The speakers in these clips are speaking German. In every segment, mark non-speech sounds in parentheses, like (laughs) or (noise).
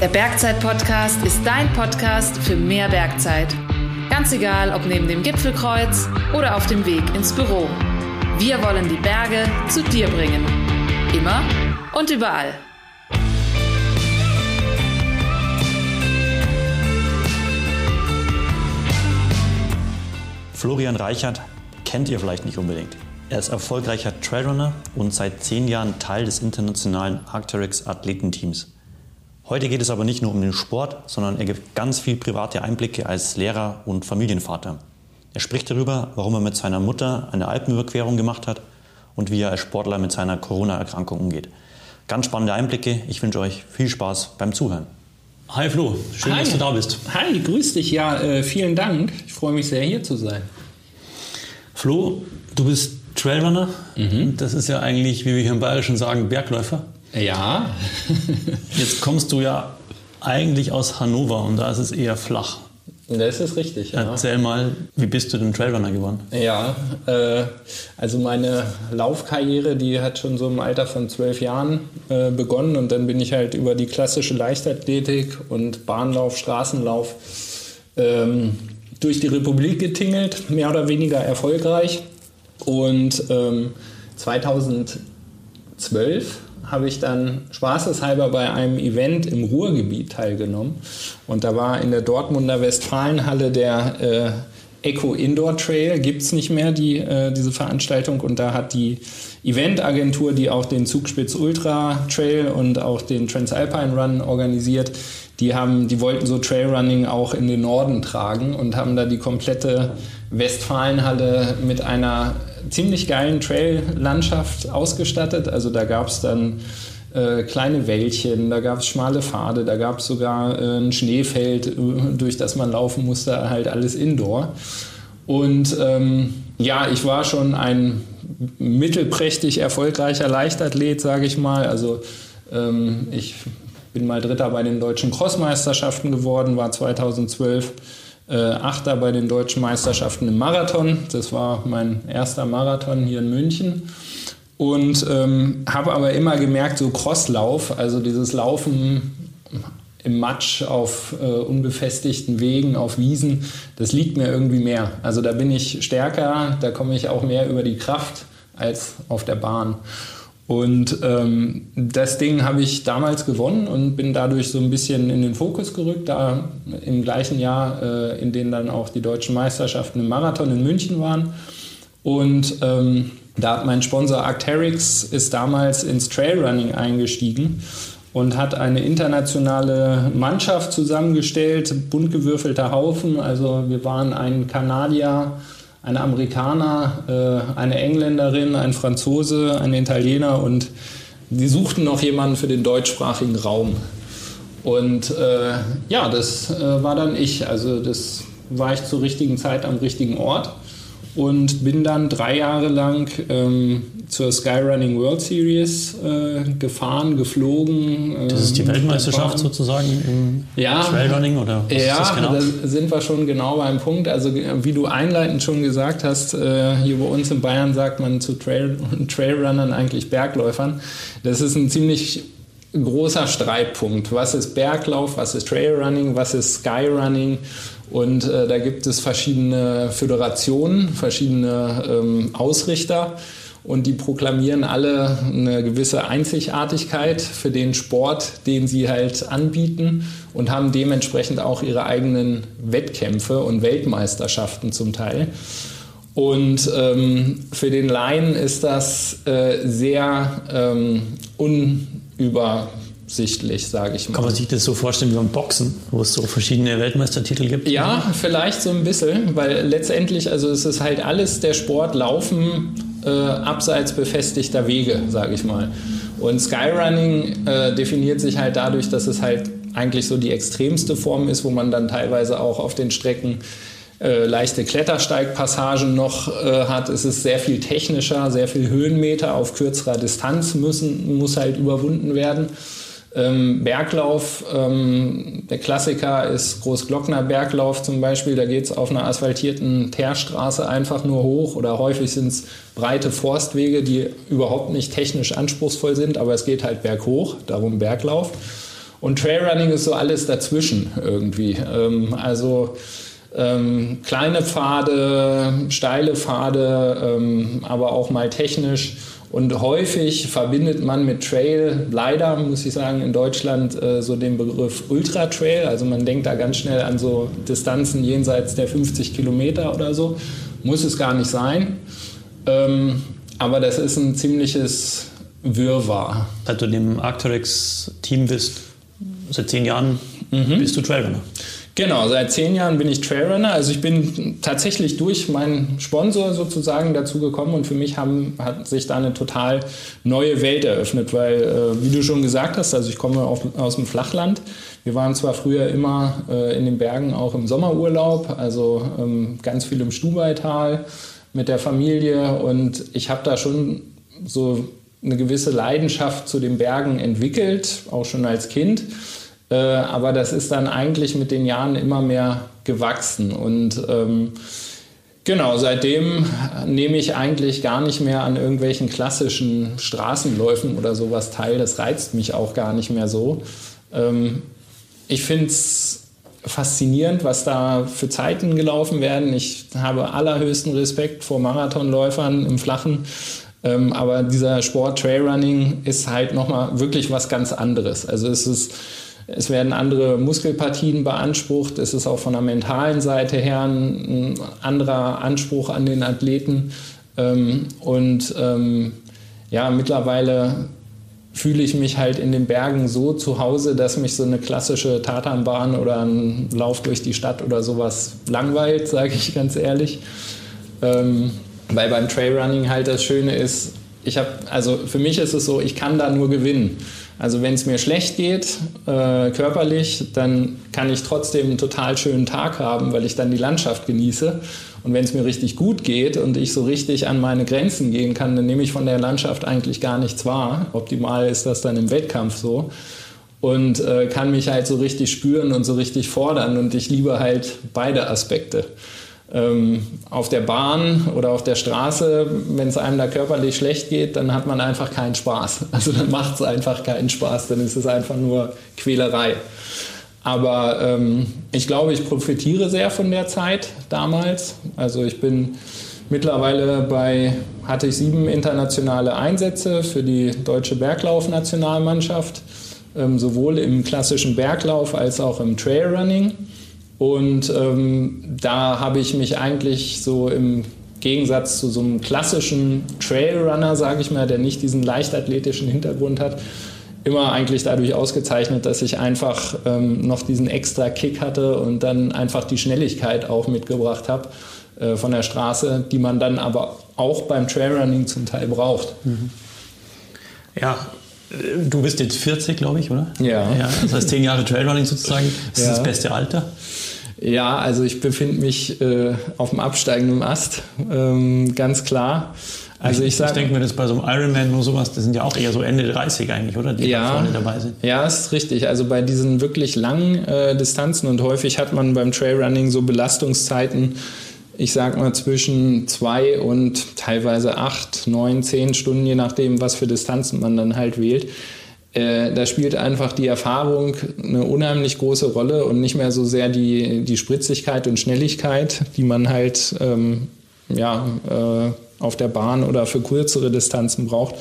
Der Bergzeit-Podcast ist dein Podcast für mehr Bergzeit. Ganz egal, ob neben dem Gipfelkreuz oder auf dem Weg ins Büro. Wir wollen die Berge zu dir bringen. Immer und überall. Florian Reichert kennt ihr vielleicht nicht unbedingt. Er ist erfolgreicher Trailrunner und seit zehn Jahren Teil des internationalen Arcteryx Athletenteams. Heute geht es aber nicht nur um den Sport, sondern er gibt ganz viel private Einblicke als Lehrer und Familienvater. Er spricht darüber, warum er mit seiner Mutter eine Alpenüberquerung gemacht hat und wie er als Sportler mit seiner Corona-Erkrankung umgeht. Ganz spannende Einblicke. Ich wünsche euch viel Spaß beim Zuhören. Hi Flo, schön, Hi. dass du da bist. Hi, grüß dich. Ja, äh, vielen Dank. Ich freue mich sehr, hier zu sein. Flo, du bist Trailrunner. Mhm. Das ist ja eigentlich, wie wir hier im Bayerischen sagen, Bergläufer. Ja. (laughs) Jetzt kommst du ja eigentlich aus Hannover und da ist es eher flach. Das ist richtig. Ja. Erzähl mal, wie bist du denn Trailrunner geworden? Ja, äh, also meine Laufkarriere, die hat schon so im Alter von zwölf Jahren äh, begonnen und dann bin ich halt über die klassische Leichtathletik und Bahnlauf, Straßenlauf ähm, durch die Republik getingelt, mehr oder weniger erfolgreich. Und ähm, 2012 habe ich dann spaßeshalber bei einem Event im Ruhrgebiet teilgenommen. Und da war in der Dortmunder Westfalenhalle der äh, Eco Indoor Trail, gibt es nicht mehr, die, äh, diese Veranstaltung. Und da hat die Eventagentur, die auch den Zugspitz Ultra Trail und auch den Transalpine Run organisiert, die, haben, die wollten so Trailrunning auch in den Norden tragen und haben da die komplette Westfalenhalle mit einer ziemlich geilen Trail-Landschaft ausgestattet. Also da gab es dann äh, kleine Wäldchen, da gab es schmale Pfade, da gab es sogar äh, ein Schneefeld, äh, durch das man laufen musste, halt alles indoor. Und ähm, ja, ich war schon ein mittelprächtig erfolgreicher Leichtathlet, sage ich mal. Also ähm, ich bin mal Dritter bei den deutschen Crossmeisterschaften geworden, war 2012 äh, Achter bei den deutschen Meisterschaften im Marathon. Das war mein erster Marathon hier in München. Und ähm, habe aber immer gemerkt, so Crosslauf, also dieses Laufen im Matsch auf äh, unbefestigten Wegen, auf Wiesen, das liegt mir irgendwie mehr. Also da bin ich stärker, da komme ich auch mehr über die Kraft als auf der Bahn. Und ähm, das Ding habe ich damals gewonnen und bin dadurch so ein bisschen in den Fokus gerückt, da im gleichen Jahr, äh, in dem dann auch die deutschen Meisterschaften im Marathon in München waren. Und ähm, da hat mein Sponsor Arcteryx ist damals ins Trailrunning eingestiegen und hat eine internationale Mannschaft zusammengestellt, bunt gewürfelter Haufen. Also wir waren ein Kanadier, ein Amerikaner, äh, eine Engländerin, ein Franzose, ein Italiener und die suchten noch jemanden für den deutschsprachigen Raum. Und äh, ja, das äh, war dann ich. Also das war ich zur richtigen Zeit am richtigen Ort und bin dann drei Jahre lang ähm, zur Skyrunning World Series äh, gefahren, geflogen. Ähm, das ist die Weltmeisterschaft gefahren. sozusagen im ja, Trailrunning oder was ja, ist das genau? da sind wir schon genau beim Punkt. Also wie du einleitend schon gesagt hast, äh, hier bei uns in Bayern sagt man zu Trail, (laughs) Trailrunnern eigentlich Bergläufern. Das ist ein ziemlich großer Streitpunkt. Was ist Berglauf, was ist Trailrunning, was ist Skyrunning? Und äh, da gibt es verschiedene Föderationen, verschiedene ähm, Ausrichter und die proklamieren alle eine gewisse Einzigartigkeit für den Sport, den sie halt anbieten und haben dementsprechend auch ihre eigenen Wettkämpfe und Weltmeisterschaften zum Teil. Und ähm, für den Laien ist das äh, sehr ähm, unüber sichtlich, sage ich mal. Kann man sich das so vorstellen wie beim Boxen, wo es so verschiedene Weltmeistertitel gibt? Ja, vielleicht so ein bisschen, weil letztendlich, also es ist halt alles der Sport Laufen äh, abseits befestigter Wege, sage ich mal. Und Skyrunning äh, definiert sich halt dadurch, dass es halt eigentlich so die extremste Form ist, wo man dann teilweise auch auf den Strecken äh, leichte Klettersteigpassagen noch äh, hat. Es ist sehr viel technischer, sehr viel Höhenmeter auf kürzerer Distanz müssen, muss halt überwunden werden. Ähm, Berglauf, ähm, der Klassiker ist Großglockner Berglauf zum Beispiel. Da geht es auf einer asphaltierten Teerstraße einfach nur hoch oder häufig sind es breite Forstwege, die überhaupt nicht technisch anspruchsvoll sind, aber es geht halt berghoch, darum Berglauf. Und Trailrunning ist so alles dazwischen irgendwie. Ähm, also ähm, kleine Pfade, steile Pfade, ähm, aber auch mal technisch. Und häufig verbindet man mit Trail, leider muss ich sagen, in Deutschland äh, so den Begriff Ultra Trail. Also man denkt da ganz schnell an so Distanzen jenseits der 50 Kilometer oder so. Muss es gar nicht sein. Ähm, aber das ist ein ziemliches Wirrwarr. Seit du dem Arcteryx-Team bist, seit zehn Jahren mhm. bist du Trailrunner. Genau, seit zehn Jahren bin ich Trailrunner. Also ich bin tatsächlich durch meinen Sponsor sozusagen dazu gekommen und für mich haben, hat sich da eine total neue Welt eröffnet, weil, äh, wie du schon gesagt hast, also ich komme auf, aus dem Flachland. Wir waren zwar früher immer äh, in den Bergen auch im Sommerurlaub, also ähm, ganz viel im Stubaital mit der Familie und ich habe da schon so eine gewisse Leidenschaft zu den Bergen entwickelt, auch schon als Kind. Äh, aber das ist dann eigentlich mit den Jahren immer mehr gewachsen. Und ähm, genau, seitdem nehme ich eigentlich gar nicht mehr an irgendwelchen klassischen Straßenläufen oder sowas teil. Das reizt mich auch gar nicht mehr so. Ähm, ich finde es faszinierend, was da für Zeiten gelaufen werden. Ich habe allerhöchsten Respekt vor Marathonläufern im Flachen. Ähm, aber dieser Sport Trailrunning ist halt nochmal wirklich was ganz anderes. Also es ist es werden andere Muskelpartien beansprucht. Es ist auch von der mentalen Seite her ein, anderer Anspruch an den Athleten. Ähm, und ähm, ja, mittlerweile fühle ich mich halt in den Bergen so zu Hause, dass mich so eine klassische Tatanbahn oder ein Lauf durch die Stadt oder sowas langweilt, sage ich ganz ehrlich. Ähm, weil beim Trailrunning halt das Schöne ist, ich habe, also für mich ist es so, ich kann da nur gewinnen. Also wenn es mir schlecht geht, äh, körperlich, dann kann ich trotzdem einen total schönen Tag haben, weil ich dann die Landschaft genieße. Und wenn es mir richtig gut geht und ich so richtig an meine Grenzen gehen kann, dann nehme ich von der Landschaft eigentlich gar nichts wahr. Optimal ist das dann im Wettkampf so. Und äh, kann mich halt so richtig spüren und so richtig fordern. Und ich liebe halt beide Aspekte auf der Bahn oder auf der Straße, wenn es einem da körperlich schlecht geht, dann hat man einfach keinen Spaß. (laughs) Also dann macht es einfach keinen Spaß, dann ist es einfach nur Quälerei. Aber ähm, ich glaube, ich profitiere sehr von der Zeit damals. Also ich bin mittlerweile bei, hatte ich sieben internationale Einsätze für die deutsche Berglauf-Nationalmannschaft, ähm, sowohl im klassischen Berglauf als auch im Trailrunning. Und ähm, da habe ich mich eigentlich so im Gegensatz zu so einem klassischen Trailrunner, sage ich mal, der nicht diesen leichtathletischen Hintergrund hat, immer eigentlich dadurch ausgezeichnet, dass ich einfach ähm, noch diesen extra Kick hatte und dann einfach die Schnelligkeit auch mitgebracht habe äh, von der Straße, die man dann aber auch beim Trailrunning zum Teil braucht. Mhm. Ja, Du bist jetzt 40, glaube ich, oder? Ja. ja. Das heißt, zehn Jahre Trailrunning sozusagen. Das ja. ist das beste Alter. Ja, also ich befinde mich äh, auf dem absteigenden Ast, ähm, ganz klar. Also ich, ich, ich denke mir, das bei so einem Ironman oder sowas, das sind ja auch eher so Ende 30 eigentlich, oder? Die ja, vorne dabei sind. Ja, ist richtig. Also bei diesen wirklich langen äh, Distanzen und häufig hat man beim Trailrunning so Belastungszeiten, ich sag mal zwischen zwei und teilweise acht, neun, zehn Stunden, je nachdem, was für Distanzen man dann halt wählt. Äh, da spielt einfach die Erfahrung eine unheimlich große Rolle und nicht mehr so sehr die, die Spritzigkeit und Schnelligkeit, die man halt ähm, ja, äh, auf der Bahn oder für kürzere Distanzen braucht.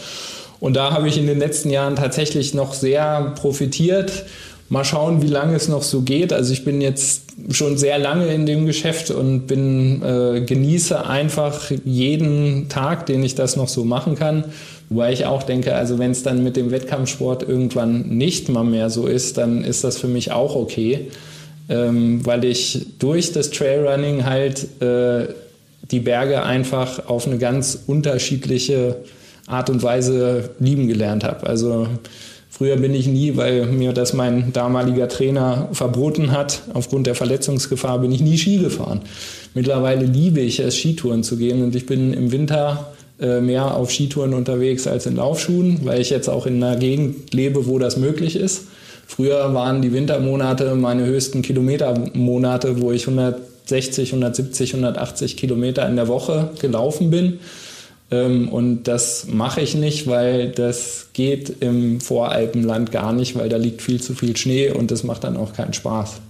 Und da habe ich in den letzten Jahren tatsächlich noch sehr profitiert. Mal schauen, wie lange es noch so geht. Also ich bin jetzt schon sehr lange in dem Geschäft und bin äh, genieße einfach jeden Tag, den ich das noch so machen kann Wobei ich auch denke, also wenn es dann mit dem Wettkampfsport irgendwann nicht mal mehr so ist, dann ist das für mich auch okay, ähm, weil ich durch das Trailrunning halt äh, die Berge einfach auf eine ganz unterschiedliche Art und Weise lieben gelernt habe. Also früher bin ich nie, weil mir das mein damaliger Trainer verboten hat, aufgrund der Verletzungsgefahr bin ich nie Ski gefahren. Mittlerweile liebe ich es, Skitouren zu gehen und ich bin im Winter äh, mehr auf Skitouren unterwegs als in Laufschuhen, weil ich jetzt auch in einer Gegend lebe, wo das möglich ist. Früher waren die Wintermonate meine höchsten Kilometermonate, wo ich 160, 170, 180 Kilometer in der Woche gelaufen bin. Ähm, und das mache ich nicht, weil das geht im Voralpenland gar nicht, weil da liegt viel zu viel Schnee und das macht dann auch keinen Spaß.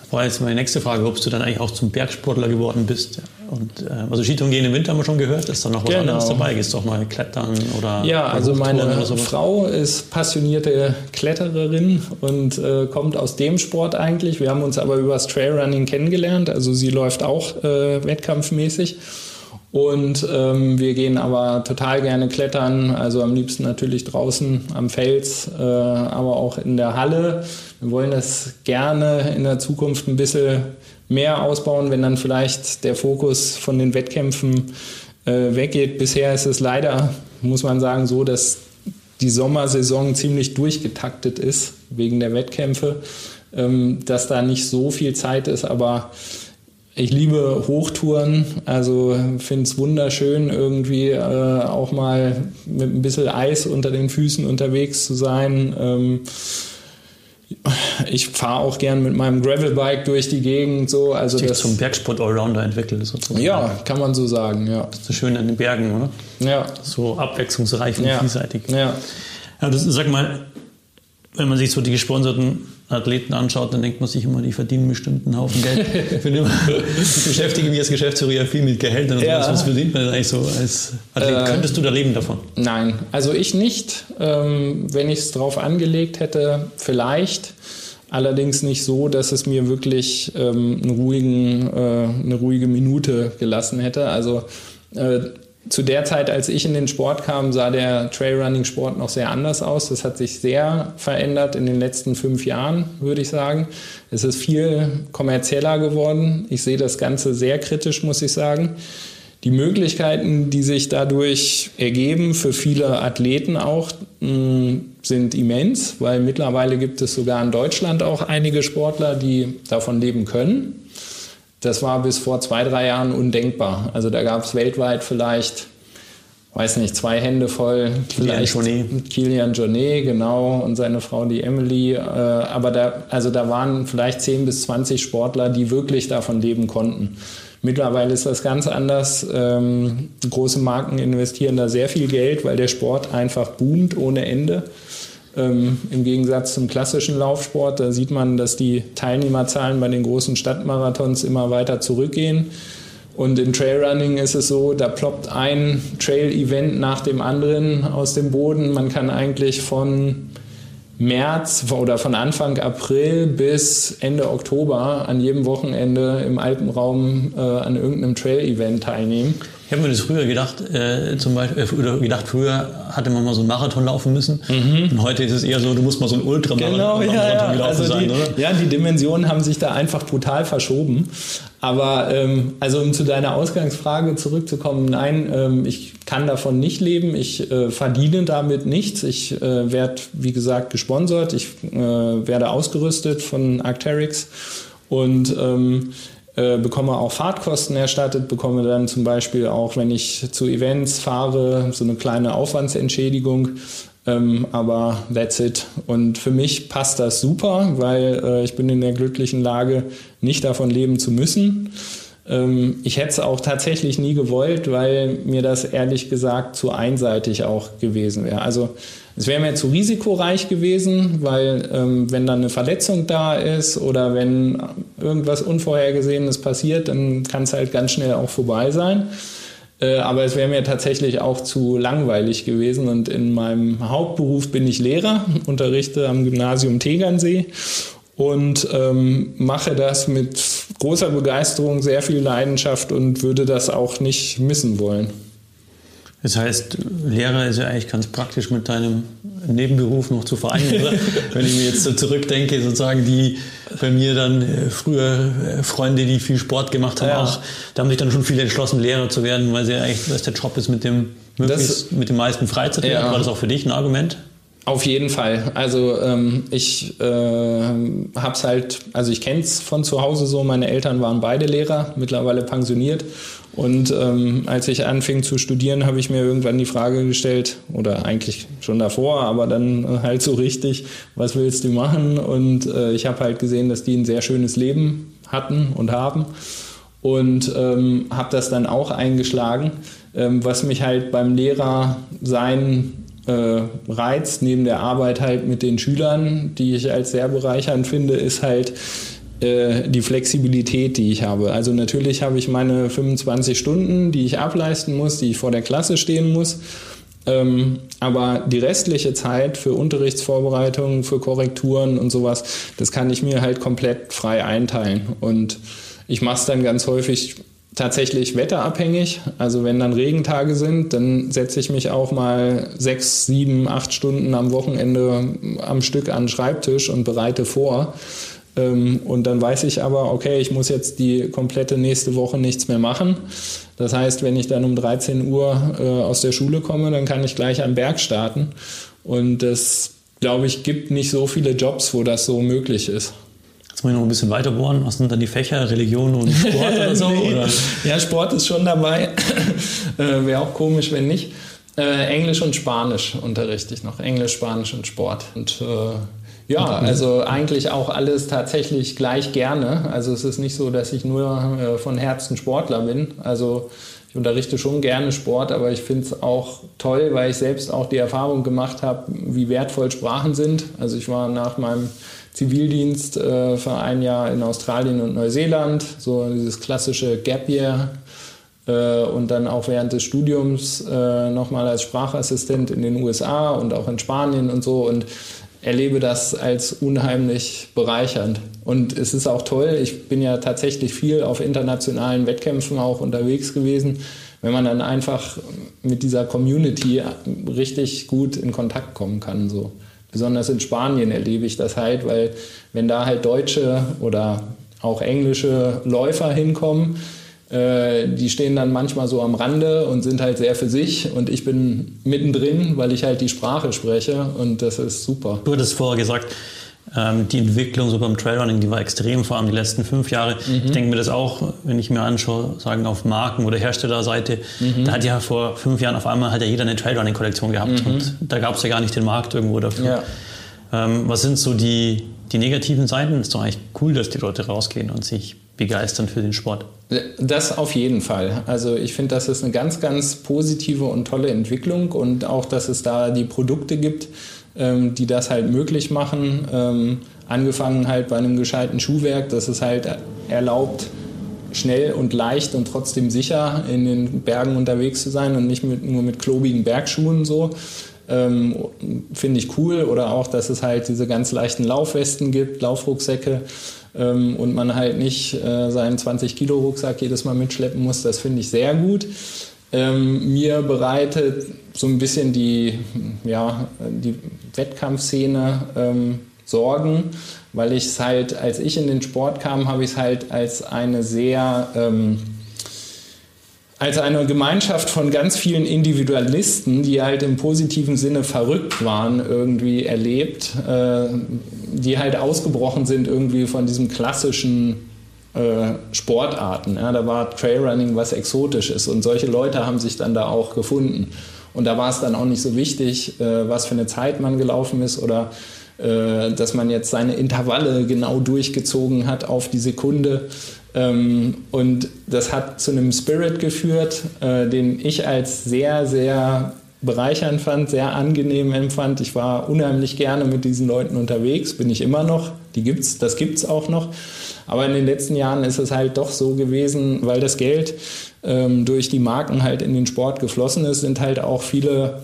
Das war jetzt meine nächste Frage, ob du dann eigentlich auch zum Bergsportler geworden bist. Und, äh, also Skitouren gehen im Winter haben wir schon gehört. Ist da noch was genau. anderes dabei? Gehst du auch mal klettern oder Ja, also meine Frau ist passionierte Klettererin und äh, kommt aus dem Sport eigentlich. Wir haben uns aber über das Trailrunning kennengelernt. Also sie läuft auch äh, wettkampfmäßig. Und ähm, wir gehen aber total gerne klettern, also am liebsten natürlich draußen am Fels, äh, aber auch in der Halle. Wir wollen das gerne in der Zukunft ein bisschen mehr ausbauen, wenn dann vielleicht der Fokus von den Wettkämpfen äh, weggeht. Bisher ist es leider, muss man sagen, so, dass die Sommersaison ziemlich durchgetaktet ist wegen der Wettkämpfe, ähm, dass da nicht so viel Zeit ist, aber ich liebe Hochtouren, also finde es wunderschön, irgendwie äh, auch mal mit ein bisschen Eis unter den Füßen unterwegs zu sein. Ähm, ich fahre auch gern mit meinem Gravelbike durch die Gegend. So. Also das zum Bergsport-Allrounder entwickelt sozusagen. Ja, kann man so sagen, ja. Das ist so schön an den Bergen, oder? Ja. So abwechslungsreich und ja. vielseitig. Ja. ja das, sag mal, wenn man sich so die gesponserten Athleten anschaut, dann denkt man sich immer, die verdienen bestimmt einen Haufen Geld. ich, beschäftige mich als Geschäftsführer ja viel mit Gehältern und ja. sowas. Was verdient man eigentlich so als Athlet? Äh, Könntest du da leben davon? Nein, also ich nicht. Ähm, wenn ich es drauf angelegt hätte, vielleicht. Allerdings nicht so, dass es mir wirklich ähm, ruhigen, äh, eine ruhige Minute gelassen hätte. Also äh, zu der Zeit, als ich in den Sport kam, sah der Trailrunning-Sport noch sehr anders aus. Das hat sich sehr verändert in den letzten fünf Jahren, würde ich sagen. Es ist viel kommerzieller geworden. Ich sehe das Ganze sehr kritisch, muss ich sagen. Die Möglichkeiten, die sich dadurch ergeben, für viele Athleten auch, mm, sind immens, weil mittlerweile gibt es sogar in Deutschland auch einige Sportler, die davon leben können. Das war bis vor zwei, drei Jahren undenkbar. Also da gab es weltweit vielleicht, weiß nicht, zwei Hände voll. Kilian Jornet. Kilian Jornet, genau, und seine Frau, die Emily. Äh, aber da, also da waren vielleicht 10 bis 20 Sportler, die wirklich davon leben konnten. Mittlerweile ist das ganz anders. Ähm, große Marken investieren da sehr viel Geld, weil der Sport einfach boomt ohne Ende. Ähm, Im Gegensatz zum klassischen Laufsport, da sieht man, dass die Teilnehmerzahlen bei den großen Stadtmarathons immer weiter zurückgehen. Und im Trailrunning ist es so, da ploppt ein Trail-Event nach dem anderen aus dem Boden. Man kann eigentlich von März oder von Anfang April bis Ende Oktober an jedem Wochenende im Alpenraum äh, an irgendeinem Trail-Event teilnehmen. Ich habe mir das früher gedacht, äh, zum Beispiel, äh, oder gedacht, früher hatte man mal so einen Marathon laufen müssen. Mhm. Und heute ist es eher so, du musst mal so einen Ultramarathon genau, ja, ja. gelaufen also sein, oder? Ja, die Dimensionen haben sich da einfach brutal verschoben. Aber ähm, also um zu deiner Ausgangsfrage zurückzukommen, nein, ähm, ich kann davon nicht leben. Ich äh, verdiene damit nichts. Ich äh, werde, wie gesagt, gesponsert. Ich äh, werde ausgerüstet von Arcteryx. Und ähm, äh, bekomme auch Fahrtkosten erstattet, bekomme dann zum Beispiel auch, wenn ich zu Events fahre, so eine kleine Aufwandsentschädigung. Ähm, aber that's it. Und für mich passt das super, weil äh, ich bin in der glücklichen Lage, nicht davon leben zu müssen. Ähm, ich hätte es auch tatsächlich nie gewollt, weil mir das ehrlich gesagt zu einseitig auch gewesen wäre. Also es wäre mir zu risikoreich gewesen, weil ähm, wenn dann eine Verletzung da ist oder wenn irgendwas Unvorhergesehenes passiert, dann kann es halt ganz schnell auch vorbei sein. Äh, aber es wäre mir tatsächlich auch zu langweilig gewesen. Und in meinem Hauptberuf bin ich Lehrer, unterrichte am Gymnasium Tegernsee und ähm, mache das mit großer Begeisterung, sehr viel Leidenschaft und würde das auch nicht missen wollen. Das heißt, Lehrer ist ja eigentlich ganz praktisch mit deinem Nebenberuf noch zu vereinen. Oder? (laughs) Wenn ich mir jetzt so zurückdenke, sozusagen die bei mir dann äh, früher äh, Freunde, die viel Sport gemacht haben, ja. auch, da haben sich dann schon viele entschlossen, Lehrer zu werden, weil sie eigentlich, was der Job ist mit dem möglichst, mit dem meisten Freizeit. Ja. War das auch für dich ein Argument? Auf jeden Fall. Also ähm, ich äh, habe es halt, also ich kenne es von zu Hause so. Meine Eltern waren beide Lehrer, mittlerweile pensioniert. Und ähm, als ich anfing zu studieren, habe ich mir irgendwann die Frage gestellt, oder eigentlich schon davor, aber dann halt so richtig, was willst du machen? Und äh, ich habe halt gesehen, dass die ein sehr schönes Leben hatten und haben und ähm, habe das dann auch eingeschlagen, ähm, was mich halt beim Lehrer sein äh, reizt, neben der Arbeit halt mit den Schülern, die ich als sehr bereichernd finde, ist halt äh, die Flexibilität, die ich habe. Also natürlich habe ich meine 25 Stunden, die ich ableisten muss, die ich vor der Klasse stehen muss. Ähm, aber die restliche Zeit für Unterrichtsvorbereitungen, für Korrekturen und sowas, das kann ich mir halt komplett frei einteilen. Und ich mache es dann ganz häufig tatsächlich wetterabhängig. Also wenn dann Regentage sind, dann setze ich mich auch mal sechs, sieben, acht Stunden am Wochenende am Stück an den Schreibtisch und bereite vor. Ähm, und dann weiß ich aber, okay, ich muss jetzt die komplette nächste Woche nichts mehr machen. Das heißt, wenn ich dann um 13 Uhr äh, aus der Schule komme, dann kann ich gleich am Berg starten. Und das, glaube ich, gibt nicht so viele Jobs, wo das so möglich ist. Muss ich noch ein bisschen weiter bohren. Was sind dann die Fächer? Religion und Sport oder so? (laughs) nee. oder? Ja, Sport ist schon dabei. (clears throat) äh, Wäre auch komisch, wenn nicht. Äh, Englisch und Spanisch unterrichte ich noch. Englisch, Spanisch und Sport. Und äh, ja, also eigentlich auch alles tatsächlich gleich gerne. Also es ist nicht so, dass ich nur äh, von Herzen Sportler bin. Also ich unterrichte schon gerne Sport, aber ich finde es auch toll, weil ich selbst auch die Erfahrung gemacht habe, wie wertvoll Sprachen sind. Also ich war nach meinem Zivildienst äh, für ein Jahr in Australien und Neuseeland, so dieses klassische Gap Year äh, und dann auch während des Studiums äh, nochmal als Sprachassistent in den USA und auch in Spanien und so und erlebe das als unheimlich bereichernd. Und es ist auch toll, ich bin ja tatsächlich viel auf internationalen Wettkämpfen auch unterwegs gewesen, wenn man dann einfach mit dieser Community richtig gut in Kontakt kommen kann. So. Besonders in Spanien erlebe ich das halt, weil wenn da halt deutsche oder auch englische Läufer hinkommen, äh, die stehen dann manchmal so am Rande und sind halt sehr für sich und ich bin mittendrin, weil ich halt die Sprache spreche und das ist super. Du hattest vorher gesagt, ähm, die Entwicklung so beim Trailrunning, die war extrem, vor allem die letzten fünf Jahre. Mhm. Ich denke mir das auch, wenn ich mir anschaue, sagen auf Marken- oder Herstellerseite, mhm. da hat ja vor fünf Jahren auf einmal hat ja jeder eine Trailrunning-Kollektion gehabt mhm. und da gab es ja gar nicht den Markt irgendwo dafür. Ja. Ähm, was sind so die, die negativen Seiten? Es ist doch eigentlich cool, dass die Leute rausgehen und sich begeistern für den Sport. Das auf jeden Fall. Also ich finde, das ist eine ganz, ganz positive und tolle Entwicklung und auch, dass es da die Produkte gibt, ähm, die das halt möglich machen. Ähm, angefangen halt bei einem gescheiten Schuhwerk, das es halt erlaubt, schnell und leicht und trotzdem sicher in den Bergen unterwegs zu sein und nicht mit, nur mit klobigen Bergschuhen so. Ähm, Finde ich cool. Oder auch, dass es halt diese ganz leichten Laufwesten gibt, Laufrucksäcke ähm, und man halt nicht äh, seinen 20-Kilo-Rucksack jedes Mal mitschleppen muss. Das finde ich sehr gut. Ähm, mir bereitet so ein bisschen die, ja, die Wettkampfszene ähm, Sorgen, weil ich es halt, als ich in den Sport kam, habe ich es halt als eine sehr ähm, als eine Gemeinschaft von ganz vielen Individualisten, die halt im positiven Sinne verrückt waren, irgendwie erlebt, äh, die halt ausgebrochen sind irgendwie von diesem klassischen äh, Sportarten. Ja, da war Trailrunning was Exotisches und solche Leute haben sich dann da auch gefunden. Und da war es dann auch nicht so wichtig, äh, was für eine Zeit man gelaufen ist oder äh, dass man jetzt seine Intervalle genau durchgezogen hat auf die Sekunde. Ähm, und das hat zu einem Spirit geführt, äh, den ich als sehr, sehr bereichernd fand, sehr angenehm empfand. Ich war unheimlich gerne mit diesen Leuten unterwegs, bin ich immer noch. Die gibt's, das gibt es auch noch. Aber in den letzten Jahren ist es halt doch so gewesen, weil das Geld ähm, durch die Marken halt in den Sport geflossen ist, sind halt auch viele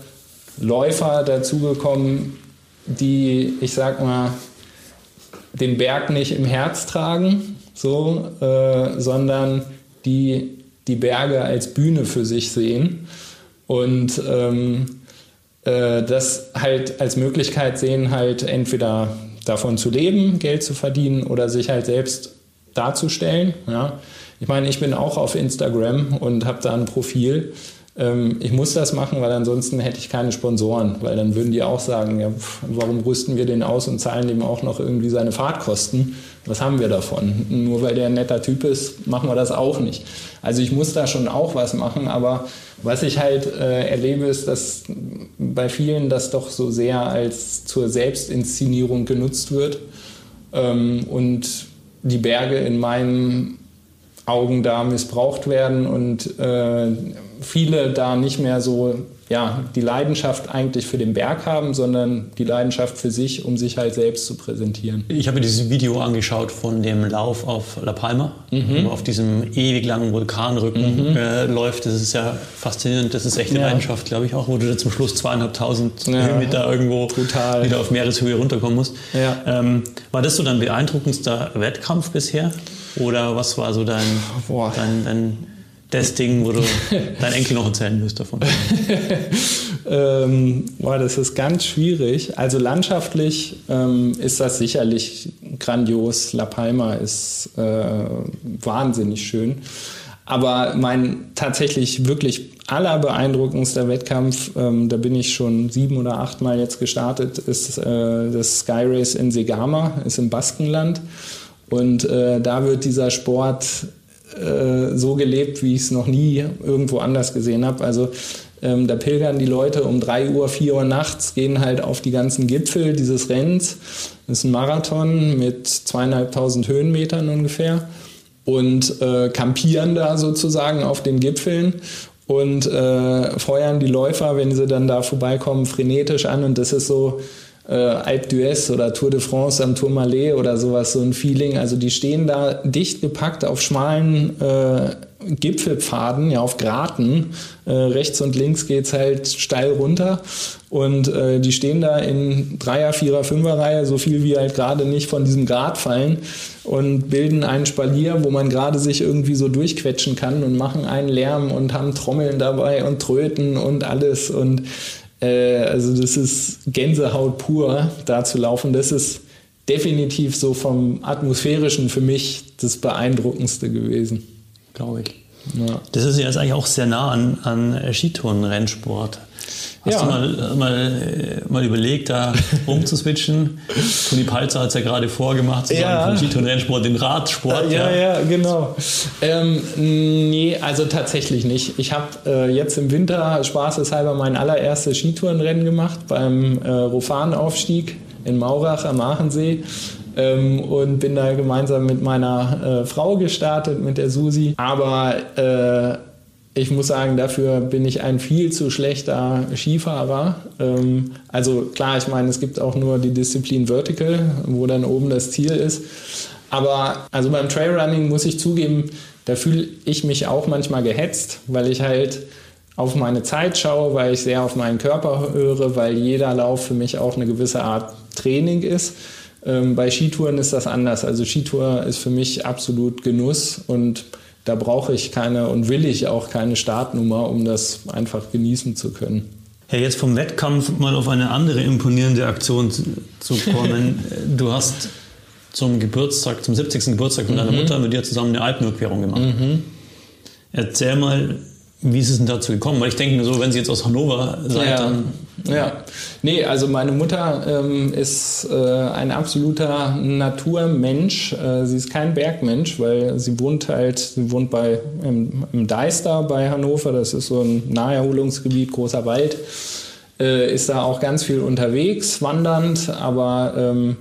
Läufer dazugekommen, die, ich sag mal, den Berg nicht im Herz tragen, so, äh, sondern die die Berge als Bühne für sich sehen und ähm, äh, das halt als Möglichkeit sehen, halt entweder davon zu leben, Geld zu verdienen oder sich halt selbst darzustellen. Ja. Ich meine, ich bin auch auf Instagram und habe da ein Profil ähm, ich muss das machen, weil ansonsten hätte ich keine Sponsoren, weil dann würden die auch sagen, ja, warum rüsten wir den aus und zahlen dem auch noch irgendwie seine Fahrtkosten? Was haben wir davon? Nur weil der ein netter Typ ist, machen wir das auch nicht. Also ich muss da schon auch was machen, aber was ich halt äh, erlebe, ist, dass bei vielen das doch so sehr als zur Selbstinszenierung genutzt wird ähm, und die Berge in meinem Augen da missbraucht werden und äh, viele da nicht mehr so ja, die Leidenschaft eigentlich für den Berg haben, sondern die Leidenschaft für sich, um sich halt selbst zu präsentieren. Ich habe mir dieses Video angeschaut von dem Lauf auf La Palma, mhm. wo auf diesem ewig langen Vulkanrücken mhm. äh, läuft. Das ist ja faszinierend. Das ist echte ja. Leidenschaft, glaube ich auch, wo du da zum Schluss zweieinhalbtausend ja. Höhenmeter irgendwo Brutal. wieder auf Meereshöhe runterkommen musst. Ja. Ähm, war das so dein beeindruckendster Wettkampf bisher? Oder was war so dein, dein, dein das Ding, wo du (laughs) dein Enkel noch erzählen müsst davon? (laughs) ähm, boah, das ist ganz schwierig. Also landschaftlich ähm, ist das sicherlich grandios. La Palma ist äh, wahnsinnig schön. Aber mein tatsächlich wirklich allerbeeindruckendster Wettkampf, ähm, da bin ich schon sieben oder acht Mal jetzt gestartet, ist äh, das Sky Race in Segama, ist im Baskenland. Und äh, da wird dieser Sport äh, so gelebt, wie ich es noch nie irgendwo anders gesehen habe. Also ähm, da pilgern die Leute um 3 Uhr, 4 Uhr nachts, gehen halt auf die ganzen Gipfel dieses Rennens. Das ist ein Marathon mit zweieinhalbtausend Höhenmetern ungefähr und äh, campieren da sozusagen auf den Gipfeln und äh, feuern die Läufer, wenn sie dann da vorbeikommen, frenetisch an und das ist so äh, Alpe d'Huez oder Tour de France am Tourmalet oder sowas, so ein Feeling. Also die stehen da dicht gepackt auf schmalen äh, Gipfelpfaden, ja, auf Graten. Äh, rechts und links geht es halt steil runter. Und äh, die stehen da in Dreier, Vierer, Fünfer-Reihe, so viel wie halt gerade nicht von diesem Grat fallen und bilden einen Spalier, wo man gerade sich irgendwie so durchquetschen kann und machen einen Lärm und haben Trommeln dabei und Tröten und alles. Und äh, also das ist Gänsehaut pur, da zu laufen. Das ist definitiv so vom atmosphärischen für mich das beeindruckendste gewesen. Glaube ich. Ja. Das ist ja jetzt eigentlich auch sehr nah an, an Skitouren-Rennsport. Hast ja. du mal, mal, mal überlegt, da umzuswitchen? (laughs) Toni Palzer hat es ja gerade vorgemacht, zu ja. vom Skitouren-Rennsport den Radsport. Ja, ja, ja genau. Ähm, nee, also tatsächlich nicht. Ich habe äh, jetzt im Winter spaßeshalber mein allererstes Skitourenrennen gemacht beim äh, Rofan-Aufstieg in Maurach am Aachensee. Ähm, und bin da gemeinsam mit meiner äh, Frau gestartet, mit der Susi. Aber äh, ich muss sagen, dafür bin ich ein viel zu schlechter Skifahrer. Ähm, also klar, ich meine, es gibt auch nur die Disziplin Vertical, wo dann oben das Ziel ist. Aber also beim Trailrunning muss ich zugeben, da fühle ich mich auch manchmal gehetzt, weil ich halt auf meine Zeit schaue, weil ich sehr auf meinen Körper höre, weil jeder Lauf für mich auch eine gewisse Art Training ist. Ähm, bei Skitouren ist das anders. Also Skitour ist für mich absolut Genuss und da brauche ich keine und will ich auch keine Startnummer, um das einfach genießen zu können. Ja, jetzt vom Wettkampf mal auf eine andere imponierende Aktion zu kommen. (laughs) du hast zum Geburtstag, zum 70. Geburtstag von deiner mhm. Mutter mit dir zusammen eine Alpenüberquerung gemacht. Mhm. Erzähl mal, wie ist es denn dazu gekommen? Weil ich denke mir so, wenn Sie jetzt aus Hannover seid, ja. dann. Ja, nee, also meine Mutter ähm, ist äh, ein absoluter Naturmensch. Äh, sie ist kein Bergmensch, weil sie wohnt halt, sie wohnt bei, im, im Deister bei Hannover. Das ist so ein Naherholungsgebiet, großer Wald. Äh, ist da auch ganz viel unterwegs, wandernd, aber ähm,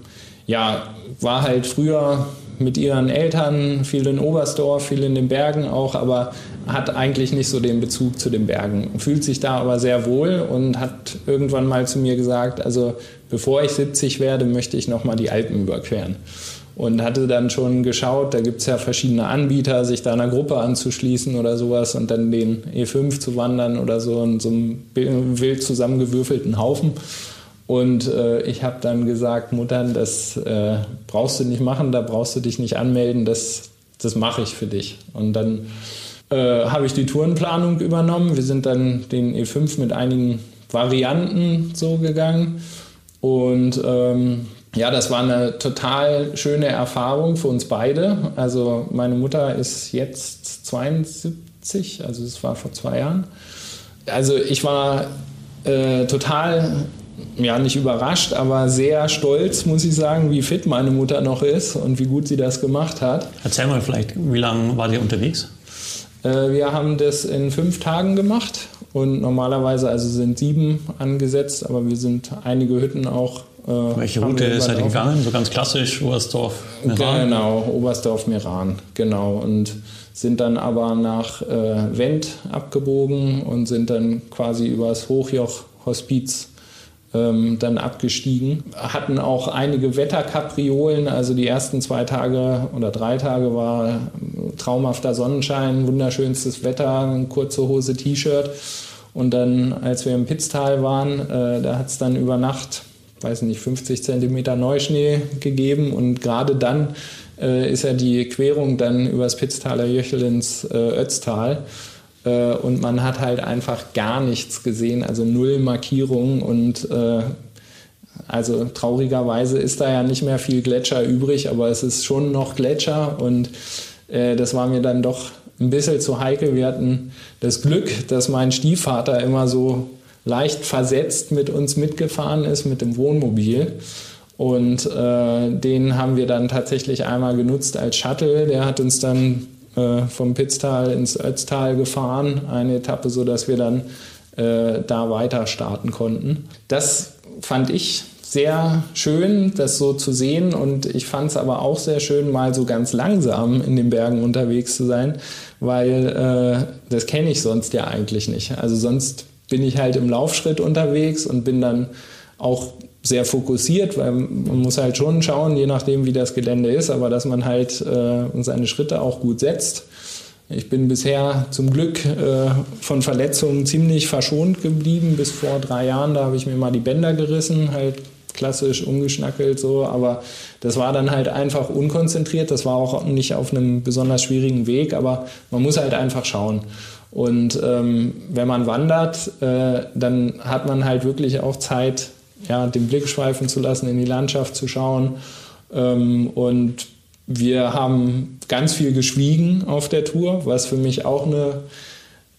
ja, war halt früher mit ihren Eltern, viel in Oberstdorf, viel in den Bergen auch, aber hat eigentlich nicht so den Bezug zu den Bergen, fühlt sich da aber sehr wohl und hat irgendwann mal zu mir gesagt, also bevor ich 70 werde, möchte ich nochmal die Alpen überqueren. Und hatte dann schon geschaut, da gibt es ja verschiedene Anbieter, sich da einer Gruppe anzuschließen oder sowas und dann den E5 zu wandern oder so in so einem wild zusammengewürfelten Haufen. Und äh, ich habe dann gesagt, Muttern, das äh, brauchst du nicht machen, da brauchst du dich nicht anmelden, das, das mache ich für dich. Und dann äh, habe ich die Tourenplanung übernommen. Wir sind dann den E5 mit einigen Varianten so gegangen. Und ähm, ja, das war eine total schöne Erfahrung für uns beide. Also meine Mutter ist jetzt 72, also es war vor zwei Jahren. Also ich war äh, total ja, nicht überrascht, aber sehr stolz, muss ich sagen, wie fit meine Mutter noch ist und wie gut sie das gemacht hat. Erzähl mal vielleicht, wie lange war ihr unterwegs? Äh, wir haben das in fünf Tagen gemacht und normalerweise also sind sieben angesetzt, aber wir sind einige Hütten auch Äh, Welche Route ist er überlaufen. gegangen? So ganz klassisch, Oberstdorf, Meran? Genau, Oberstdorf-Meran, genau. Und sind dann aber nach äh, Wendt abgebogen und sind dann quasi übers Hochjoch-Hospiz ähm, dann abgestiegen. Hatten auch einige Wetterkapriolen, also die ersten zwei Tage oder drei Tage war traumhafter Sonnenschein, wunderschönstes Wetter, kurze Hose, T-Shirt. Und dann, als wir im Pitztal waren, äh, da hat es dann über Nacht, weiß nicht, 50 Zentimeter Neuschnee gegeben. Und gerade dann äh, ist ja die Querung dann übers Pitztaler Jöchel ins äh, Ötztal. Äh, und man hat halt einfach gar nichts gesehen, also null Markierungen und äh, also traurigerweise ist da ja nicht mehr viel Gletscher übrig, aber es ist schon noch Gletscher und äh, das war mir dann doch ein bisschen zu heikel. Wir hatten das Glück, dass mein Stiefvater immer so leicht versetzt mit uns mitgefahren ist mit dem Wohnmobil. Und äh, den haben wir dann tatsächlich einmal genutzt als Shuttle. Der hat uns dann äh, vom Pitztal ins Ötztal gefahren, eine Etappe, sodass wir dann äh, da weiter starten konnten. Das fand ich sehr schön, das so zu sehen und ich fand es aber auch sehr schön, mal so ganz langsam in den Bergen unterwegs zu sein, weil äh, das kenne ich sonst ja eigentlich nicht. Also sonst bin ich halt im Laufschritt unterwegs und bin dann auch sehr fokussiert, weil man muss halt schon schauen, je nachdem wie das Gelände ist, aber dass man halt äh, seine Schritte auch gut setzt. Ich bin bisher zum Glück äh, von Verletzungen ziemlich verschont geblieben. Bis vor drei Jahren, da habe ich mir mal die Bänder gerissen, halt klassisch umgeschnackelt so, aber das war dann halt einfach unkonzentriert. Das war auch nicht auf einem besonders schwierigen Weg, aber man muss halt einfach schauen. Und ähm, wenn man wandert, äh, dann hat man halt wirklich auch Zeit, ja, den Blick schweifen zu lassen, in die Landschaft zu schauen. Ähm, und wir haben ganz viel geschwiegen auf der Tour, was für mich auch eine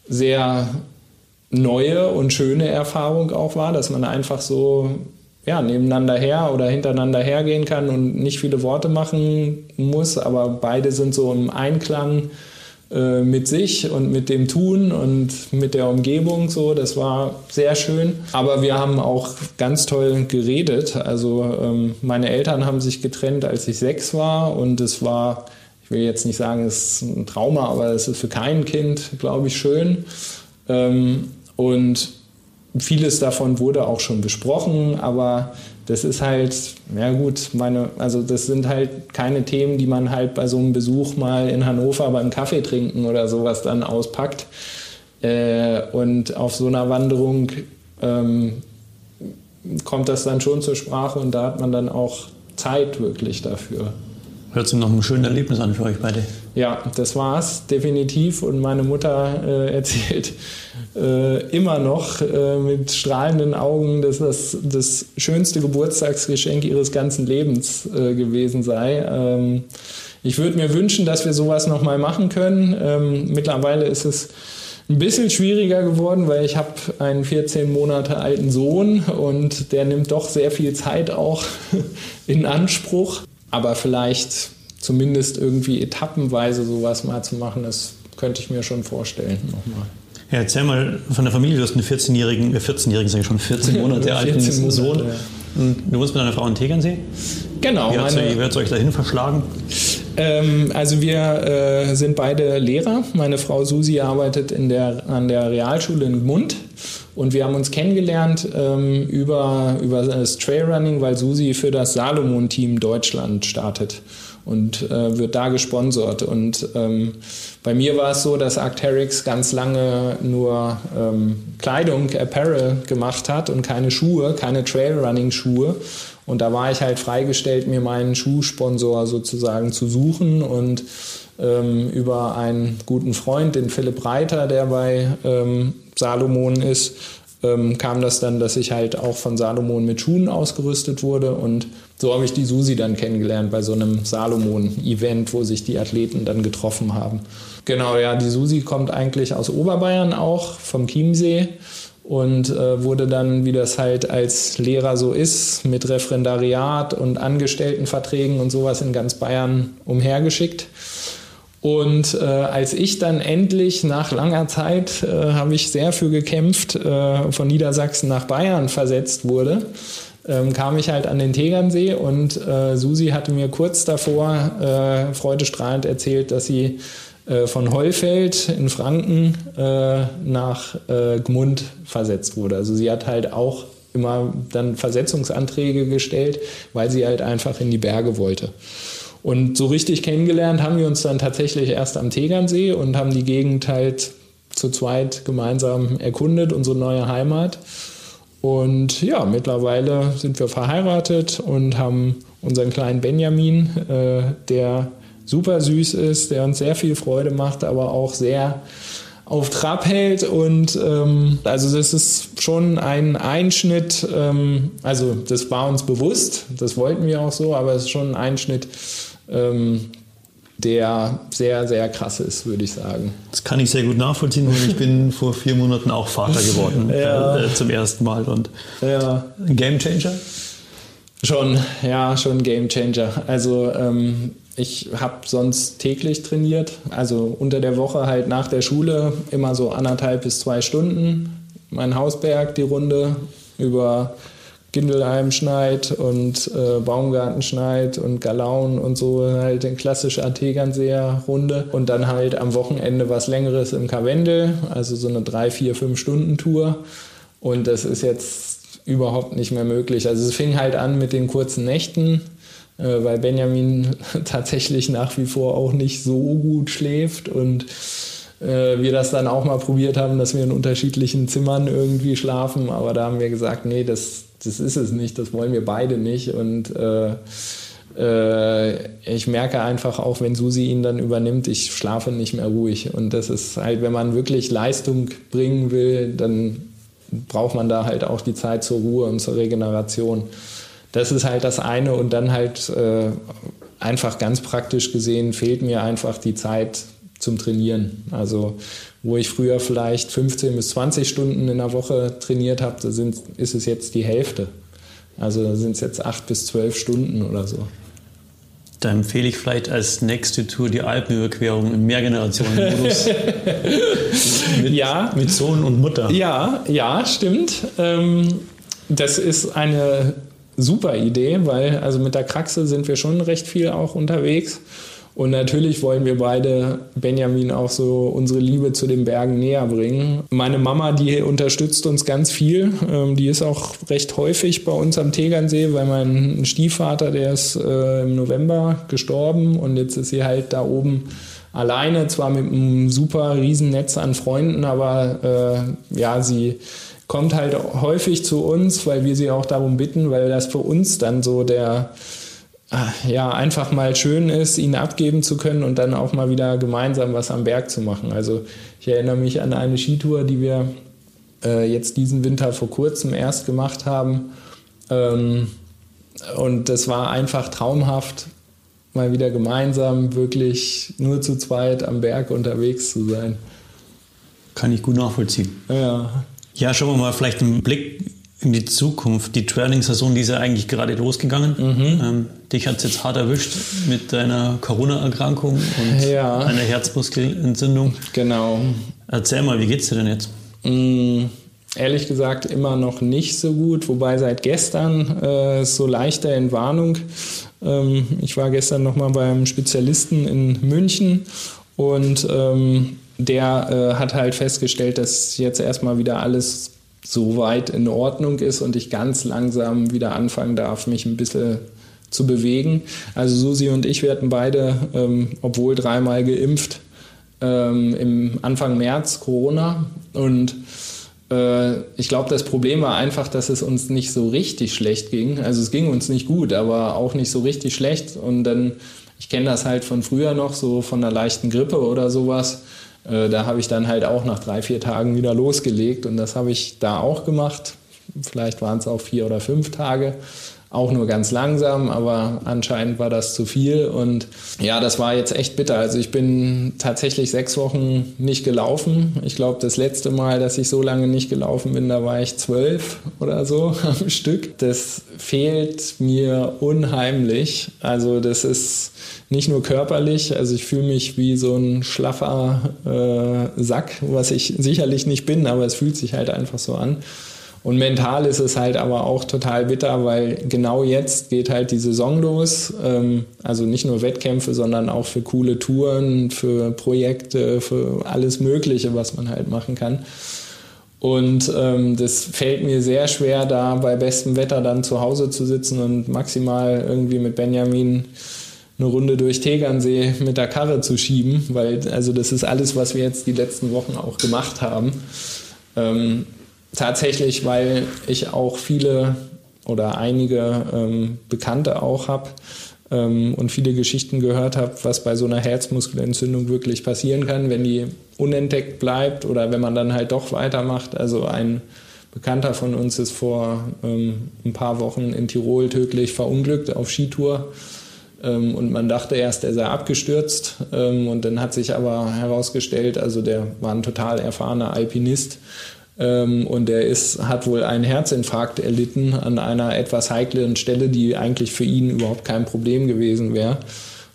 sehr neue und schöne Erfahrung auch war, dass man einfach so ja, nebeneinander her oder hintereinander hergehen kann und nicht viele Worte machen muss, aber beide sind so im Einklang äh, mit sich und mit dem Tun und mit der Umgebung so. Das war sehr schön. Aber wir haben auch ganz toll geredet. Also ähm, meine Eltern haben sich getrennt, als ich sechs war und es war, ich will jetzt nicht sagen, es ist ein Trauma, aber es ist für kein Kind, glaube ich, schön. Ähm, und vieles davon wurde auch schon besprochen, aber das ist halt, ja gut, meine, also das sind halt keine Themen, die man halt bei so einem Besuch mal in Hannover beim Kaffee trinken oder sowas dann auspackt. Äh, und auf so einer Wanderung ähm, kommt das dann schon zur Sprache und da hat man dann auch Zeit wirklich dafür. Hört sich noch ein schönes Erlebnis an für euch beide. Ja, das war's definitiv. Und meine Mutter äh, erzählt äh, immer noch äh, mit strahlenden Augen, dass das das schönste Geburtstagsgeschenk ihres ganzen Lebens äh, gewesen sei. Ähm, ich würde mir wünschen, dass wir sowas nochmal machen können. Ähm, mittlerweile ist es ein bisschen schwieriger geworden, weil ich habe einen 14 Monate alten Sohn und der nimmt doch sehr viel Zeit auch (laughs) in Anspruch. Aber vielleicht zumindest irgendwie etappenweise sowas mal zu machen, das könnte ich mir schon vorstellen nochmal. Ja, erzähl mal von der Familie. Du hast einen 14-jährigen, äh 14-jährigen, sage ich schon, 14 Monate (laughs) alten 14 Monate, Sohn. ja. Und du wohnst mit deiner Frau in Tegernsee. Genau, Wie hat es euch dahin verschlagen? Ähm, also wir äh, sind beide Lehrer. Meine Frau Susi arbeitet in der, an der Realschule in Gmund und wir haben uns kennengelernt ähm, über, über das Trailrunning, weil Susi für das Salomon-Team Deutschland startet und äh, wird da gesponsert. Und ähm, bei mir war es so, dass Arcteryx ganz lange nur ähm, Kleidung, Apparel gemacht hat und keine Schuhe, keine Trailrunning-Schuhe. Und da war ich halt freigestellt, mir meinen Schuhsponsor sozusagen zu suchen und ähm, über einen guten Freund, den Philipp Reiter, der bei ähm, Salomon ist, ähm, kam das dann, dass ich halt auch von Salomon mit Schuhen ausgerüstet wurde und so habe ich die Susi dann kennengelernt bei so einem Salomon-Event, wo sich die Athleten dann getroffen haben. Genau, ja, die Susi kommt eigentlich aus Oberbayern auch, vom Chiemsee und äh, wurde dann, wie das halt als Lehrer so ist, mit Referendariat und Angestelltenverträgen und sowas in ganz Bayern umhergeschickt. Und äh, als ich dann endlich nach langer Zeit, äh, habe ich sehr für gekämpft, äh, von Niedersachsen nach Bayern versetzt wurde, äh, ähm, kam ich halt an den Tegernsee und äh, Susi hatte mir kurz davor äh, freudestrahlend erzählt, dass sie äh, von Heufeld in Franken äh, nach äh, Gmund versetzt wurde. Also sie hat halt auch immer dann Versetzungsanträge gestellt, weil sie halt einfach in die Berge wollte. Und so richtig kennengelernt haben wir uns dann tatsächlich erst am Tegernsee und haben die Gegend halt zu zweit gemeinsam erkundet, unsere neue Heimat. Und ja, mittlerweile sind wir verheiratet und haben unseren kleinen Benjamin, äh, der super süß ist, der uns sehr viel Freude macht, aber auch sehr auf Trab hält. Und ähm, also das ist schon ein Einschnitt, ähm, also das war uns bewusst, das wollten wir auch so, aber es ist schon ein Einschnitt, ähm, der sehr, sehr krass ist, würde ich sagen. Das kann ich sehr gut nachvollziehen, weil ich bin (laughs) vor vier Monaten auch Vater geworden ja. äh, zum ersten Mal. Und ja. Game Changer? Schon, ja, schon Game Changer. Also ähm, ich habe sonst täglich trainiert, also unter der Woche halt nach der Schule immer so anderthalb bis zwei Stunden. Mein Hausberg, die Runde über Gindelheim schneit und äh, Baumgarten schneit und Galaun und so halt eine klassische Artegernseer Runde. Und dann halt am Wochenende was längeres im Karwendel, also so eine drei, vier, fünf Stunden Tour. Und das ist jetzt überhaupt nicht mehr möglich. Also es fing halt an mit den kurzen Nächten, äh, weil Benjamin (laughs) tatsächlich nach wie vor auch nicht so gut schläft. Und wir das dann auch mal probiert haben, dass wir in unterschiedlichen Zimmern irgendwie schlafen, aber da haben wir gesagt, nee, das das ist es nicht, das wollen wir beide nicht. Und äh, äh, ich merke einfach auch, wenn Susi ihn dann übernimmt, ich schlafe nicht mehr ruhig. Und das ist halt, wenn man wirklich Leistung bringen will, dann braucht man da halt auch die Zeit zur Ruhe und zur Regeneration. Das ist halt das eine. Und dann halt äh, einfach ganz praktisch gesehen fehlt mir einfach die Zeit zum Trainieren. Also wo ich früher vielleicht 15 bis 20 Stunden in der Woche trainiert habe, ist es jetzt die Hälfte. Also da sind es jetzt 8 bis 12 Stunden oder so. Da empfehle ich vielleicht als nächste Tour die Alpenüberquerung im Mehrgenerationenmodus. (laughs) mit, ja. Mit Sohn und Mutter. Ja, ja, stimmt. Ähm, das ist eine super Idee, weil also mit der Kraxe sind wir schon recht viel auch unterwegs. Und natürlich wollen wir beide Benjamin auch so unsere Liebe zu den Bergen näher bringen. Meine Mama, die unterstützt uns ganz viel. Ähm, die ist auch recht häufig bei uns am Tegernsee, weil mein Stiefvater, der ist äh, im November gestorben und jetzt ist sie halt da oben alleine, zwar mit einem super Riesennetz an Freunden, aber äh, ja, sie kommt halt häufig zu uns, weil wir sie auch darum bitten, weil das für uns dann so der ja, einfach mal schön ist, ihn abgeben zu können und dann auch mal wieder gemeinsam was am Berg zu machen. Also ich erinnere mich an eine Skitour, die wir äh, jetzt diesen Winter vor kurzem erst gemacht haben. Ähm, und das war einfach traumhaft, mal wieder gemeinsam wirklich nur zu zweit am Berg unterwegs zu sein. Kann ich gut nachvollziehen. Ja. Ja, schauen wir mal vielleicht einen Blick in die Zukunft. Die Trailing-Saison, die ist ja eigentlich gerade losgegangen. Mhm. Ähm, dich hat es jetzt hart erwischt mit deiner Corona-Erkrankung und ja. einer Herzmuskelentzündung. Genau. Erzähl mal, wie geht's dir denn jetzt? Mhm. Ehrlich gesagt immer noch nicht so gut, wobei seit gestern äh, so leichte Entwarnung. Ähm, ich war gestern nochmal beim Spezialisten in München und ähm, der äh, hat halt festgestellt, dass jetzt erstmal wieder alles so weit in Ordnung ist und ich ganz langsam wieder anfangen darf, mich ein bisschen zu bewegen. Also Susi und ich, hatten beide, ähm, obwohl dreimal geimpft, ähm, im Anfang März Corona und äh, ich glaube, das Problem war einfach, dass es uns nicht so richtig schlecht ging. Also es ging uns nicht gut, aber auch nicht so richtig schlecht. Und dann, ich kenne das halt von früher noch, so von einer leichten Grippe oder sowas. Äh, da habe ich dann halt auch nach drei, vier Tagen wieder losgelegt und das habe ich da auch gemacht. Vielleicht waren es auch vier oder fünf Tage, auch nur ganz langsam, aber anscheinend war das zu viel und ja, das war jetzt echt bitter. Also ich bin tatsächlich sechs Wochen nicht gelaufen. Ich glaube, das letzte Mal, dass ich so lange nicht gelaufen bin, da war ich zwölf oder so (laughs) am Stück. Das fehlt mir unheimlich. Also das ist nicht nur körperlich, also ich fühle mich wie so ein schlaffer äh, Sack, was ich sicherlich nicht bin, aber es fühlt sich halt einfach so an. Und mental ist es halt aber auch total bitter, weil genau jetzt geht halt die Saison los. Ähm, also nicht nur Wettkämpfe, sondern auch für coole Touren, für Projekte, für alles Mögliche, was man halt machen kann. Und ähm, das fällt mir sehr schwer, da bei bestem Wetter dann zu Hause zu sitzen und maximal irgendwie mit Benjamin eine Runde durch Tegernsee mit der Karre zu schieben, weil also das ist alles, was wir jetzt die letzten Wochen auch gemacht haben. Ähm, tatsächlich, weil ich auch viele oder einige ähm, Bekannte auch habe ähm, und viele Geschichten gehört habe, was bei so einer Herzmuskelentzündung wirklich passieren kann, wenn die unentdeckt bleibt oder wenn man dann halt doch weitermacht. Also ein Bekannter von uns ist vor ähm, ein paar Wochen in Tirol tödlich verunglückt auf Skitour. Ähm, und man dachte erst, er sei abgestürzt. Ähm, und dann hat sich aber herausgestellt, also der war ein total erfahrener Alpinist ähm, und er ist, hat wohl einen Herzinfarkt erlitten an einer etwas heiklen Stelle, die eigentlich für ihn überhaupt kein Problem gewesen wäre.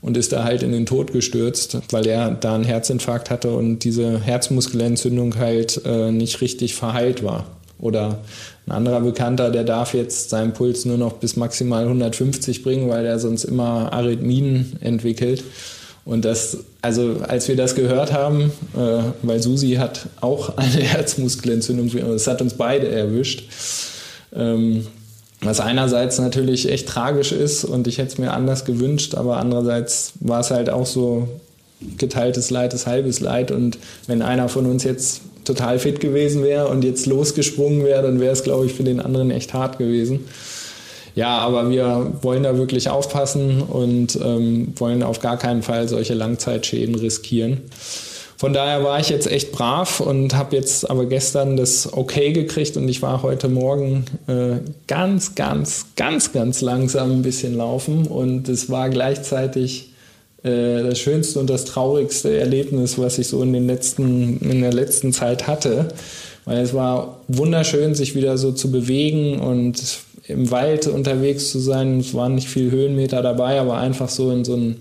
Und ist da halt in den Tod gestürzt, weil er da einen Herzinfarkt hatte und diese Herzmuskelentzündung halt äh, nicht richtig verheilt war. Oder ein anderer Bekannter, der darf jetzt seinen Puls nur noch bis maximal 150 bringen, weil er sonst immer Arrhythmien entwickelt. Und das, also als wir das gehört haben, äh, weil Susi hat auch (laughs) eine Herzmuskelentzündung, das hat uns beide erwischt. Ähm, was einerseits natürlich echt tragisch ist und ich hätte es mir anders gewünscht, aber andererseits war es halt auch so geteiltes Leid ist halbes Leid und wenn einer von uns jetzt total fit gewesen wäre und jetzt losgesprungen wäre, dann wäre es, glaube ich, für den anderen echt hart gewesen. Ja, aber wir wollen da wirklich aufpassen und ähm, wollen auf gar keinen Fall solche Langzeitschäden riskieren. Von daher war ich jetzt echt brav und habe jetzt aber gestern das Okay gekriegt und ich war heute Morgen äh, ganz, ganz, ganz, ganz langsam ein bisschen laufen und es war gleichzeitig äh, das schönste und das traurigste Erlebnis, was ich so in, den letzten, in der letzten Zeit hatte. Weil es war wunderschön, sich wieder so zu bewegen und im Wald unterwegs zu sein. Es waren nicht viel Höhenmeter dabei, aber einfach so in so ein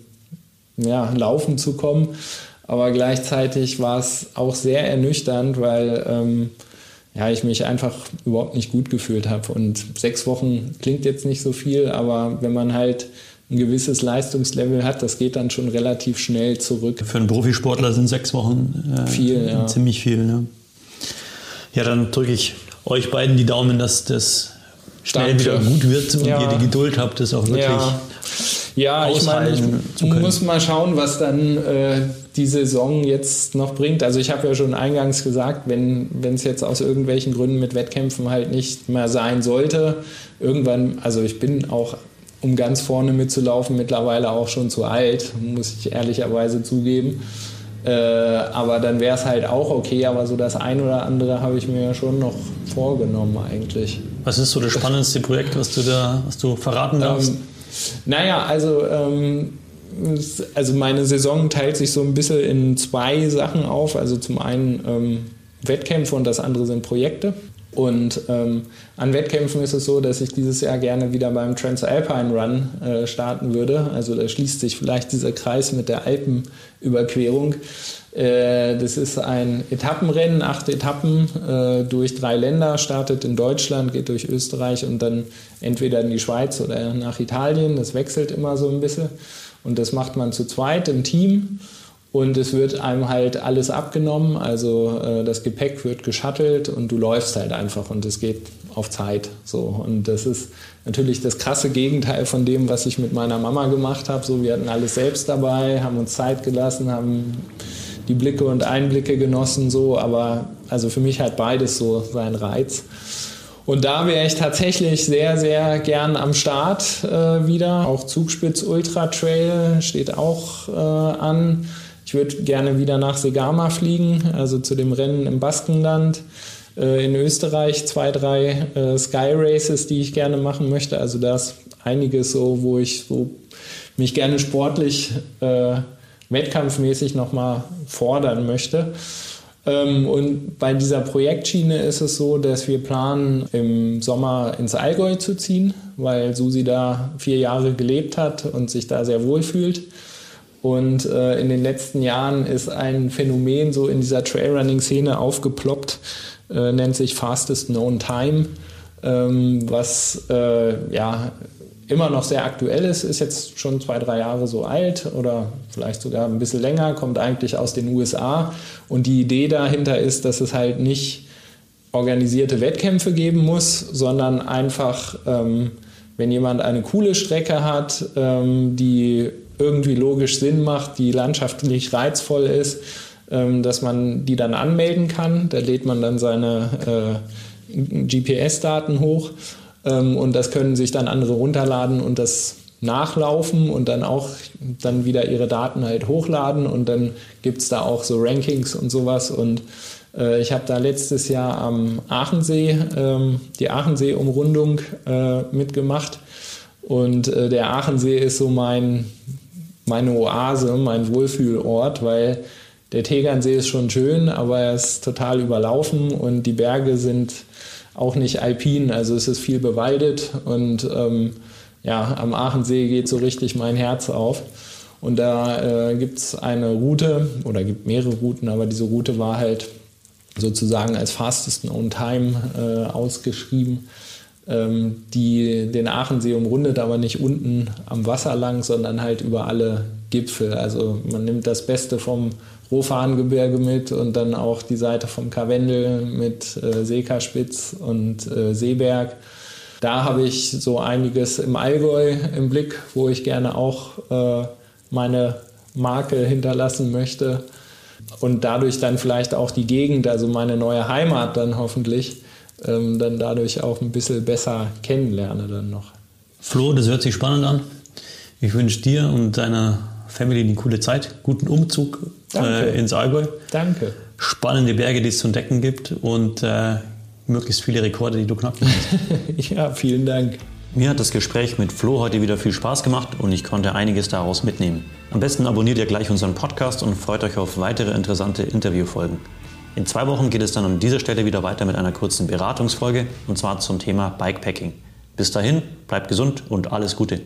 ja, Laufen zu kommen. Aber gleichzeitig war es auch sehr ernüchternd, weil ähm, ja, ich mich einfach überhaupt nicht gut gefühlt habe. Und sechs Wochen klingt jetzt nicht so viel, aber wenn man halt ein gewisses Leistungslevel hat, das geht dann schon relativ schnell zurück. Für einen Profisportler sind sechs Wochen äh, viel, ja. ziemlich viel. Ne? Ja, dann drücke ich euch beiden die Daumen, dass das schnell wieder gut wird und ja. ihr die Geduld habt, das auch wirklich ja. Ja, ich meine, ich muss mal schauen, was dann äh, die Saison jetzt noch bringt. Also ich habe ja schon eingangs gesagt, wenn es jetzt aus irgendwelchen Gründen mit Wettkämpfen halt nicht mehr sein sollte, irgendwann, also ich bin auch, um ganz vorne mitzulaufen, mittlerweile auch schon zu alt, muss ich ehrlicherweise zugeben. Äh, aber dann wäre es halt auch okay, aber so das ein oder andere habe ich mir ja schon noch vorgenommen eigentlich. Was ist so das spannendste Projekt, was du da, was du verraten darfst? Ähm, naja, also, ähm, also meine Saison teilt sich so ein bisschen in zwei Sachen auf. Also zum einen ähm, Wettkämpfe und das andere sind Projekte. Und ähm, an Wettkämpfen ist es so, dass ich dieses Jahr gerne wieder beim Transalpine Run äh, starten würde. Also da schließt sich vielleicht dieser Kreis mit der Alpenüberquerung. Äh, das ist ein Etappenrennen, acht Etappen äh, durch drei Länder, startet in Deutschland, geht durch Österreich und dann entweder in die Schweiz oder nach Italien. Das wechselt immer so ein bisschen. Und das macht man zu zweit im Team. Und es wird einem halt alles abgenommen, also äh, das Gepäck wird geschattelt und du läufst halt einfach und es geht auf Zeit. So. Und das ist natürlich das krasse Gegenteil von dem, was ich mit meiner Mama gemacht habe. So, wir hatten alles selbst dabei, haben uns Zeit gelassen, haben die Blicke und Einblicke genossen, so, aber also für mich hat beides so seinen Reiz. Und da wäre ich tatsächlich sehr, sehr gern am Start äh, wieder. Auch Zugspitz Ultra Trail steht auch äh, an. Ich würde gerne wieder nach Segama fliegen, also zu dem Rennen im Baskenland. Äh, in Österreich zwei, drei äh, Sky Races, die ich gerne machen möchte. Also da ist einiges so, wo ich so mich gerne sportlich äh, wettkampfmäßig nochmal fordern möchte. Ähm, und bei dieser Projektschiene ist es so, dass wir planen, im Sommer ins Allgäu zu ziehen, weil Susi da vier Jahre gelebt hat und sich da sehr wohl fühlt. Und äh, in den letzten Jahren ist ein Phänomen so in dieser Trailrunning-Szene aufgeploppt, äh, nennt sich Fastest Known Time, ähm, was äh, ja immer noch sehr aktuell ist, ist jetzt schon zwei, drei Jahre so alt oder vielleicht sogar ein bisschen länger, kommt eigentlich aus den USA. Und die Idee dahinter ist, dass es halt nicht organisierte Wettkämpfe geben muss, sondern einfach, ähm, wenn jemand eine coole Strecke hat, ähm, die irgendwie logisch Sinn macht, die landschaftlich reizvoll ist, ähm, dass man die dann anmelden kann. Da lädt man dann seine äh, GPS-Daten hoch ähm, und das können sich dann andere runterladen und das nachlaufen und dann auch dann wieder ihre Daten halt hochladen und dann gibt es da auch so Rankings und sowas und äh, ich habe da letztes Jahr am Aachensee ähm, die Aachensee-Umrundung äh, mitgemacht und äh, der Aachensee ist so mein, meine Oase, mein Wohlfühlort, weil der Tegernsee ist schon schön, aber er ist total überlaufen und die Berge sind auch nicht alpin, also es ist viel bewaldet und ähm, ja, am Aachensee geht so richtig mein Herz auf. Und da äh, gibt es eine Route oder gibt mehrere Routen, aber diese Route war halt sozusagen als Fastest on Time äh, ausgeschrieben, die den Aachensee umrundet, aber nicht unten am Wasser lang, sondern halt über alle Gipfel. Also man nimmt das Beste vom Rohfahnengebirge mit und dann auch die Seite vom Karwendel mit äh, Seekaspitz und äh, Seeberg. Da habe ich so einiges im Allgäu im Blick, wo ich gerne auch äh, meine Marke hinterlassen möchte und dadurch dann vielleicht auch die Gegend, also meine neue Heimat dann hoffentlich, ähm, dann dadurch auch ein bisschen besser kennenlerne dann noch. Flo, das hört sich spannend an. Ich wünsche dir und deiner Family eine coole Zeit, guten Umzug äh, ins Allgäu. Danke. Spannende Berge, die es zu entdecken gibt und äh, möglichst viele Rekorde, die du knacken kannst. (laughs) ja, vielen Dank. Mir hat das Gespräch mit Flo heute wieder viel Spaß gemacht und ich konnte einiges daraus mitnehmen. Am besten abonniert ihr gleich unseren Podcast und freut euch auf weitere interessante Interviewfolgen. In zwei Wochen geht es dann an dieser Stelle wieder weiter mit einer kurzen Beratungsfolge und zwar zum Thema Bikepacking. Bis dahin, bleibt gesund und alles Gute.